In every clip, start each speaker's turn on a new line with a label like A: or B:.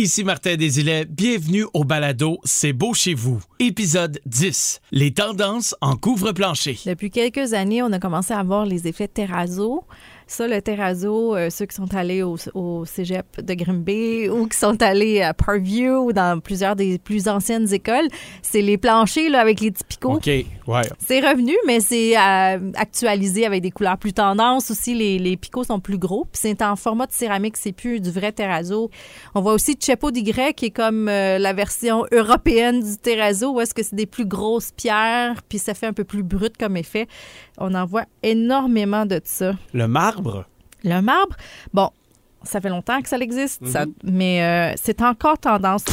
A: Ici Martin Desilets, bienvenue au balado C'est beau chez vous. Épisode 10. Les tendances en couvre-plancher.
B: Depuis quelques années, on a commencé à voir les effets terrazzo. Ça, le terrazzo, euh, ceux qui sont allés au, au cégep de Grimby ou qui sont allés à Parkview ou dans plusieurs des plus anciennes écoles, c'est les planchers là, avec les petits picots.
A: OK, ouais.
B: C'est revenu, mais c'est euh, actualisé avec des couleurs plus tendances. Aussi, les, les picots sont plus gros. Puis c'est en format de céramique, c'est plus du vrai terrazzo. On voit aussi Chepo di Grec, qui est comme euh, la version européenne du terrazzo, où est-ce que c'est des plus grosses pierres, puis ça fait un peu plus brut comme effet. On en voit énormément de ça.
A: Le marbre,
B: Le marbre, bon, ça fait longtemps que ça existe, ça- mais euh, c'est encore tendance.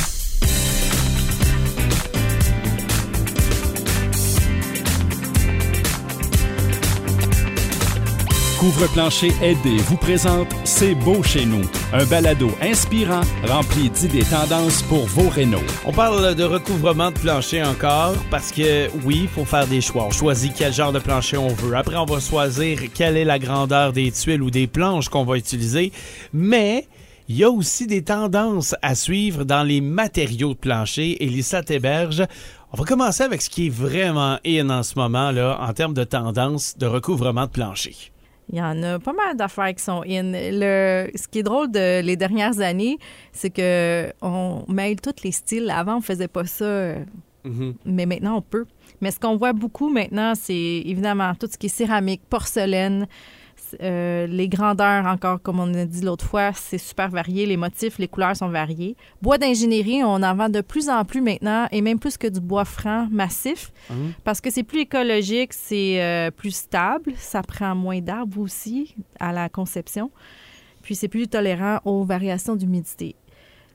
C: Couvre-plancher aidé vous présente C'est beau chez nous, un balado inspirant rempli d'idées tendances pour vos rénaux.
A: on parle de recouvrement de plancher encore parce que oui, il faut faire des choix. On choisit quel genre de plancher on veut. Après, on va choisir quelle est la grandeur des tuiles ou des planches qu'on va utiliser. Mais il y a aussi des tendances à suivre dans les matériaux de plancher. Et Lisa Théberge, on va commencer avec ce qui est vraiment in en ce moment là, en termes de tendance de recouvrement de plancher.
B: Il y en a pas mal d'affaires qui sont in. Le, ce qui est drôle de les dernières années, c'est que on mêle tous les styles. Avant, on faisait pas ça, euh, mais maintenant, on peut. Mais ce qu'on voit beaucoup maintenant, c'est évidemment tout ce qui est céramique, porcelaine, euh, les grandeurs encore, comme on a dit l'autre fois, c'est super varié. Les motifs, les couleurs sont variés. Bois d'ingénierie, on en vend de plus en plus maintenant, et même plus que du bois franc massif, parce que c'est plus écologique, c'est euh, plus stable, ça prend moins d'arbres aussi à la conception, puis c'est plus tolérant aux variations d'humidité.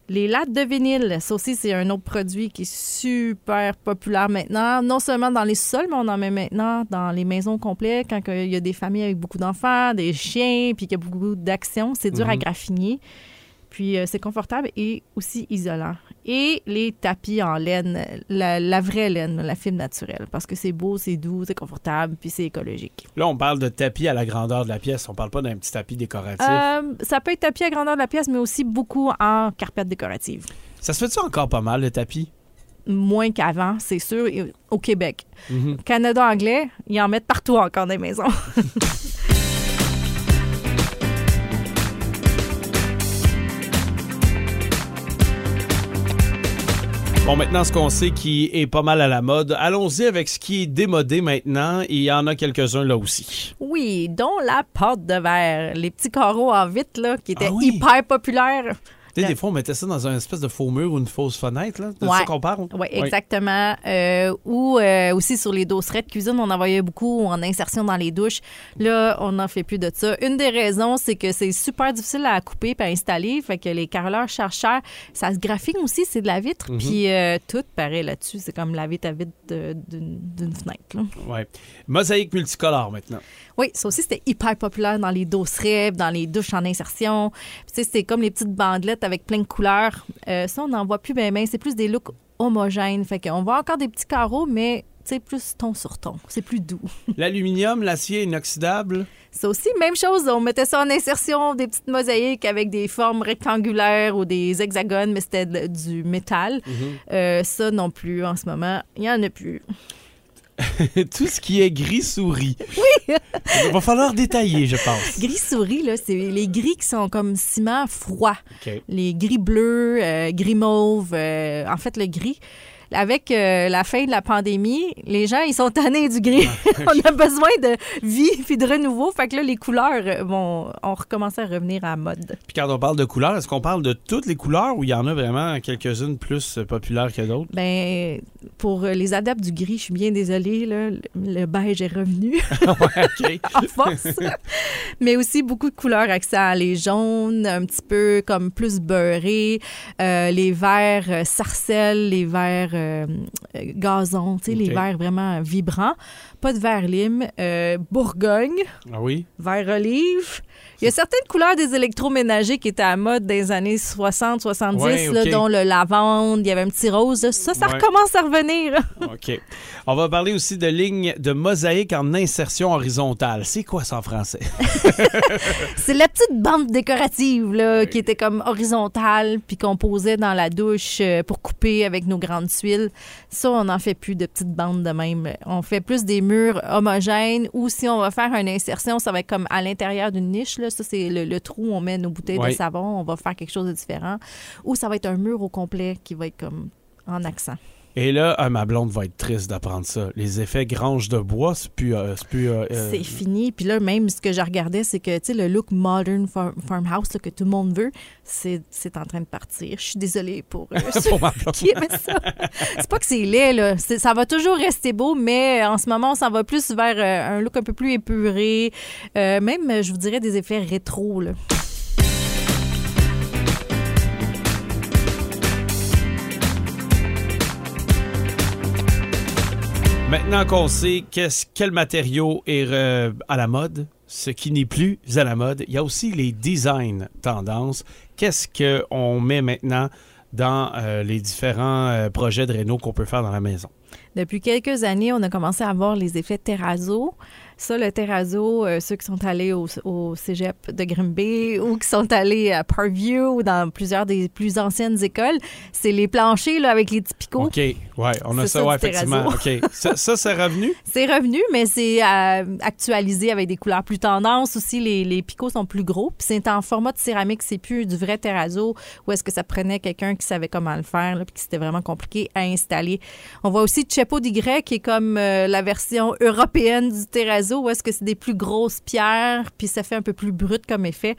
B: Les lattes de vinyle, ça aussi, c'est un autre produit qui est super populaire maintenant. Non seulement dans les sols, mais on en met maintenant dans les maisons complètes quand il y a des familles avec beaucoup d'enfants, des chiens, puis qu'il y a beaucoup d'actions. C'est dur à graffiner. Puis euh, c'est confortable et aussi isolant. Et les tapis en laine, la, la vraie laine, la fibre naturelle, parce que c'est beau, c'est doux, c'est confortable, puis c'est écologique.
A: Là, on parle de tapis à la grandeur de la pièce. On parle pas d'un petit tapis décoratif.
B: Euh, ça peut être tapis à grandeur de la pièce, mais aussi beaucoup en carpette décorative.
A: Ça se fait-tu encore pas mal, le tapis?
B: Moins qu'avant, c'est sûr, au Québec.
A: Mhm.
B: Canada anglais, ils en mettent partout encore dans les maisons.
A: Bon, maintenant, ce qu'on sait qui est pas mal à la mode, allons-y avec ce qui est démodé maintenant. Il y en a quelques-uns là aussi.
B: Oui, dont la pâte de verre, les petits carreaux en vitre là, qui étaient
A: Ah oui.
B: hyper populaires.
A: Sais, des fois, on mettait ça dans un espèce de faux mur ou une fausse fenêtre, là. C'est
B: Ouais.
A: ça qu'on parle?
B: Oui, exactement. Euh, ou euh, aussi sur les dosserets de cuisine, on en voyait beaucoup en insertion dans les douches. Là, on n'en fait plus de ça. Une des raisons, c'est que c'est super difficile à couper et à installer. Fait que les carreleurs cherchent cher. Ça se graphine aussi, c'est de la vitre. Puis euh, tout paraît là-dessus. C'est comme la vitre à vitre d'une fenêtre.
A: Ouais. Mosaïque multicolore maintenant.
B: Oui, ça aussi, c'était hyper populaire dans les dosserets, dans les douches en insertion. Tu sais, c'était comme les petites bandelettes avec plein de couleurs. Euh, ça, on n'en voit plus bien, bien. C'est plus des looks homogènes. Fait qu'on voit encore des petits carreaux, mais sais, plus ton sur ton. C'est plus doux.
A: L'aluminium, l'acier inoxydable.
B: C'est aussi même chose. On mettait ça en insertion, des petites mosaïques avec des formes rectangulaires ou des hexagones, mais c'était du métal. Euh, ça non plus en ce moment. Il n'y en a plus.
A: Tout ce qui est gris souris. Oui! Il va falloir détailler, je pense.
B: Gris souris, là, c'est les gris qui sont comme ciment froid. Les gris bleus, euh, gris mauve, euh, en fait le gris. Avec euh, la fin de la pandémie, les gens, ils sont tannés du gris. on a besoin de vie puis de renouveau. Fait que là, les couleurs vont ont recommencé à revenir à la mode.
A: Puis quand on parle de couleurs, est-ce qu'on parle de toutes les couleurs ou il y en a vraiment quelques-unes plus populaires que d'autres?
B: Ben, pour euh, les adeptes du gris, je suis bien désolée, là, le, beige est revenu
A: ouais,
B: en force. Mais aussi beaucoup de couleurs accent, les jaunes, un petit peu comme plus beurrés, euh, les verts euh, sarcelles, les verts euh, gazon, tu sais, les
A: OK.
B: verres vraiment vibrants. Pas de verre lime. Bourgogne,
A: Ah oui?
B: verre olive. Il y a certaines couleurs des électroménagers qui étaient à mode dans les années 60-70,
A: Ouais,
B: là,
A: OK.
B: dont le lavande, il y avait un petit rose. Ça, ça
A: Ouais.
B: recommence à revenir.
A: OK. On va parler aussi de lignes de mosaïque en insertion horizontale. C'est quoi ça en français?
B: C'est la petite bande décorative là, qui était comme horizontale puis qu'on posait dans la douche euh, pour couper avec nos grandes tuiles. Ça, on n'en fait plus de petites bandes de même. On fait plus des murs homogènes ou si on va faire une insertion, ça va être comme à l'intérieur d'une niche. Là. Ça, c'est le, le trou où on met nos bouteilles de savon. On va faire quelque chose de différent. Ou ça va être un mur au complet qui va être comme en accent.
A: Et là, ah, ma blonde va être triste d'apprendre ça. Les effets grange de bois, c'est plus... euh, c'est plus euh, euh,
B: C'est fini. Puis là, même ce que je regardais, c'est que, tu sais, le look modern farm- farmhouse là, que tout le monde veut, c'est c'est en train de partir. Je suis désolée pour eux.
A: pour
B: qui ça. C'est pas que c'est laid, là. C'est- Ça va toujours rester beau, mais en ce moment, on s'en va plus vers euh, un look un peu plus épuré. Euh, même, euh, je vous dirais, des effets rétro, là.
A: Maintenant qu'on sait quel matériau est euh, à la mode, ce qui n'est plus à la mode, il y a aussi les design tendances. Qu'est-ce qu'on met maintenant dans euh, les différents euh, projets de réno qu'on peut faire dans la maison?
B: Depuis quelques années, on a commencé à voir les effets terrazzo. Ça, le terrazzo, euh, ceux qui sont allés au, au cégep de Grimby ou qui sont allés à Parview ou dans plusieurs des plus anciennes écoles, c'est les planchers là, avec les petits picots.
A: OK, ouais, on a ça,
B: ça,
A: ouais, effectivement. OK, ça, ça, c'est revenu?
B: C'est revenu, mais c'est euh, actualisé avec des couleurs plus tendances aussi. Les, les picots sont plus gros. Puis c'est en format de céramique, c'est plus du vrai terrazzo ou est-ce que ça prenait quelqu'un qui savait comment le faire, là, puis que c'était vraiment compliqué à installer. On voit aussi Chepo Grec qui est comme euh, la version européenne du terrazzo où est-ce que c'est des plus grosses pierres, puis ça fait un peu plus brut comme effet.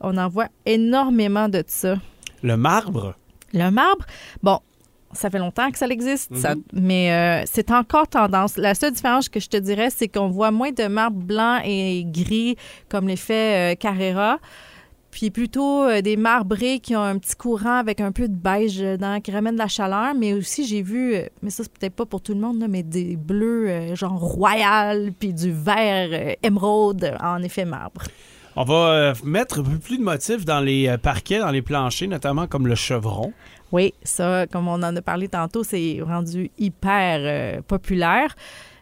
B: On en voit énormément de ça.
A: Le marbre?
B: Le marbre, bon, ça fait longtemps que ça existe, ça-
A: Mhm.
B: mais euh, c'est encore tendance. La seule différence que je te dirais, c'est qu'on voit moins de marbre blanc et gris comme l'effet euh, Carrera, puis plutôt euh, des marbrés qui ont un petit courant avec un peu de beige dedans, qui ramènent de la chaleur, mais aussi j'ai vu, euh, mais ça c'est peut-être pas pour tout le monde, là, mais des bleus euh, genre royal, puis du vert euh, émeraude en effet marbre.
A: On va mettre un peu plus de motifs dans les parquets, dans les planchers, notamment comme le chevron.
B: Oui, ça, comme on en a parlé tantôt, c'est rendu hyper populaire.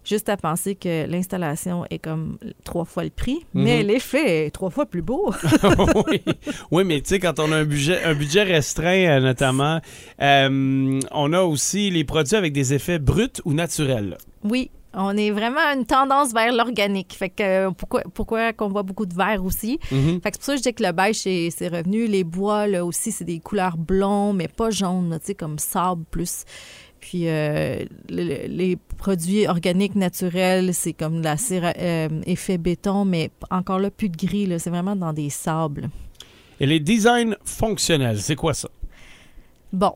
B: Juste à penser que l'installation est comme trois fois le prix, mais
A: Mhm.
B: l'effet est trois fois plus beau.
A: oui. oui, mais tu sais, quand on a un budget, un budget restreint, euh, notamment, euh, on a aussi les produits avec des effets bruts ou naturels.
B: oui, on est vraiment une tendance vers l'organique. Fait que euh, pourquoi, pourquoi qu'on voit beaucoup de vert aussi?
A: Mhm.
B: Fait que c'est pour ça que je dis que le beige, c'est revenu. Les bois, là aussi, c'est des couleurs blonds, mais pas jaunes, tu sais, comme sable plus. Puis euh, le- le- les produits organiques naturels, c'est comme de la cire, euh, effet béton, mais encore là, plus de gris, là, c'est vraiment dans des sables.
A: Et les designs fonctionnels, c'est quoi ça?
B: Bon,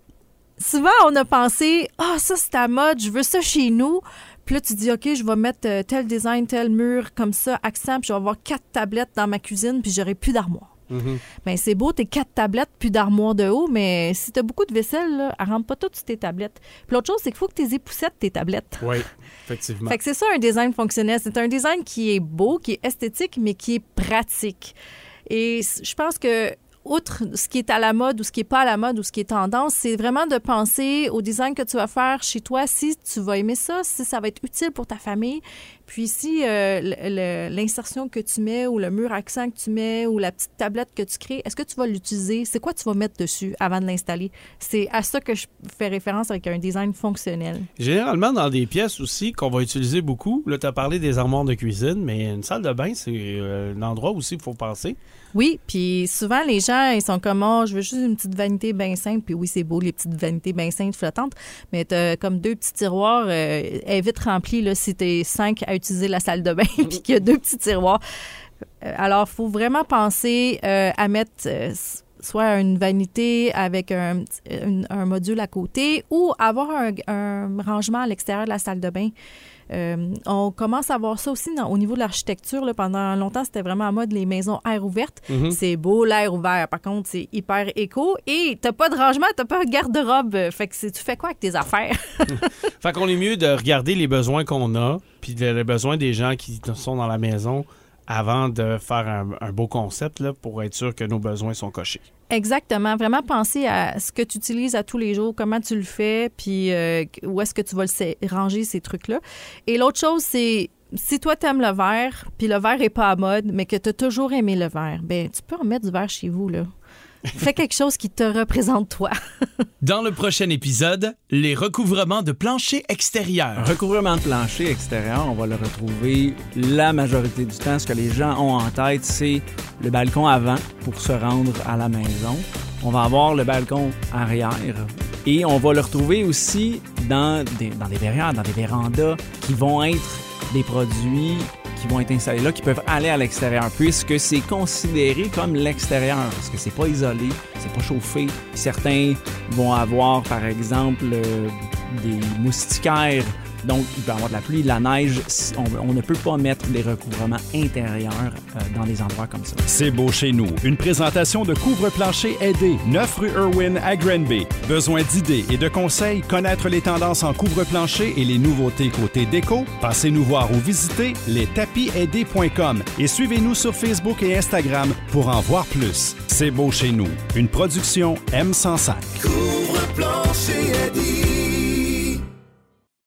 B: souvent, on a pensé, ah, ça, c'est à mode, je veux ça chez nous. Puis là, tu dis, OK, je vais mettre euh, tel design, tel mur, comme ça, accent, puis je vais avoir quatre tablettes dans ma cuisine, puis j'aurai plus d'armoire.
A: Mhm.
B: Ben, c'est beau, tes quatre tablettes, plus d'armoire de haut, mais si t'as beaucoup de vaisselle, là, elle rentre pas toutes sur tes tablettes. Puis l'autre chose, c'est qu'il faut que tes époussettes tes tablettes.
A: Oui, effectivement.
B: Fait que c'est ça un design fonctionnel. C'est un design qui est beau, qui est esthétique, mais qui est pratique. Et je pense que outre ce qui est à la mode ou ce qui est pas à la mode ou ce qui est tendance, c'est vraiment de penser au design que tu vas faire chez toi, si tu vas aimer ça, si ça va être utile pour ta famille, puis si euh, l'insertion que tu mets ou le mur accent que tu mets ou la petite tablette que tu crées, est-ce que tu vas l'utiliser? C'est quoi tu vas mettre dessus avant de l'installer? C'est à ça que je fais référence avec un design fonctionnel.
A: Généralement, dans des pièces aussi qu'on va utiliser beaucoup, là, tu as parlé des armoires de cuisine, mais une salle de bain, c'est euh, un endroit aussi il faut penser.
B: Oui, puis souvent les gens ils sont comme oh, je veux juste une petite vanité bien simple puis oui, c'est beau les petites vanités bien simples flottantes, mais tu comme deux petits tiroirs euh, est vite remplie là si tu es cinq à utiliser la salle de bain puis qu'il y a deux petits tiroirs. Euh, Alors, il faut vraiment penser euh, à mettre euh, soit une vanité avec un, un module à côté ou avoir un, un rangement à l'extérieur de la salle de bain. Euh, on commence à voir ça aussi au niveau de l'architecture. Pendant longtemps, c'était vraiment en mode les maisons air ouvertes. Mhm. C'est beau l'air ouvert. Par contre, c'est hyper éco. Et t'as pas de rangement, t'as pas de garde-robe. Fait que tu fais quoi avec tes affaires?
A: fait qu'on est mieux de regarder les besoins qu'on a, puis les besoins des gens qui sont dans la maison avant de faire un, beau concept là, pour être sûr que nos besoins sont cochés.
B: Exactement. Vraiment penser à ce que tu utilises à tous les jours, comment tu le fais, puis euh, où est-ce que tu vas ranger, ces trucs-là. Et l'autre chose, c'est si toi, tu aimes le verre, puis le verre n'est pas à mode, mais que tu as toujours aimé le verre, ben tu peux remettre du verre chez vous, là. Fais quelque chose qui te représente toi.
A: Dans le prochain épisode, les recouvrements de plancher extérieur.
D: recouvrement de plancher extérieur, on va le retrouver la majorité du temps. Ce que les gens ont en tête, c'est le balcon avant pour se rendre à la maison. On va avoir le balcon arrière et on va le retrouver aussi dans des, dans des verrières, dans des vérandas qui vont être des produits qui vont être installés là, qui peuvent aller à l'extérieur, puisque c'est considéré comme l'extérieur, parce que c'est pas isolé, c'est pas chauffé. Certains vont avoir, par exemple, euh, des moustiquaires donc, il peut y avoir de la pluie, de la neige. On, ne peut pas mettre des recouvrements intérieurs euh, dans des endroits comme ça.
C: C'est beau chez nous. Une présentation de couvre-plancher aidé, 9 rue Irwin à Granby. Besoin d'idées et de conseils, connaître les tendances en couvre-plancher et les nouveautés côté déco? Passez nous voir ou visitez lestapisaidés.com et suivez-nous sur Facebook et Instagram pour en voir plus. C'est beau chez nous. Une production M105.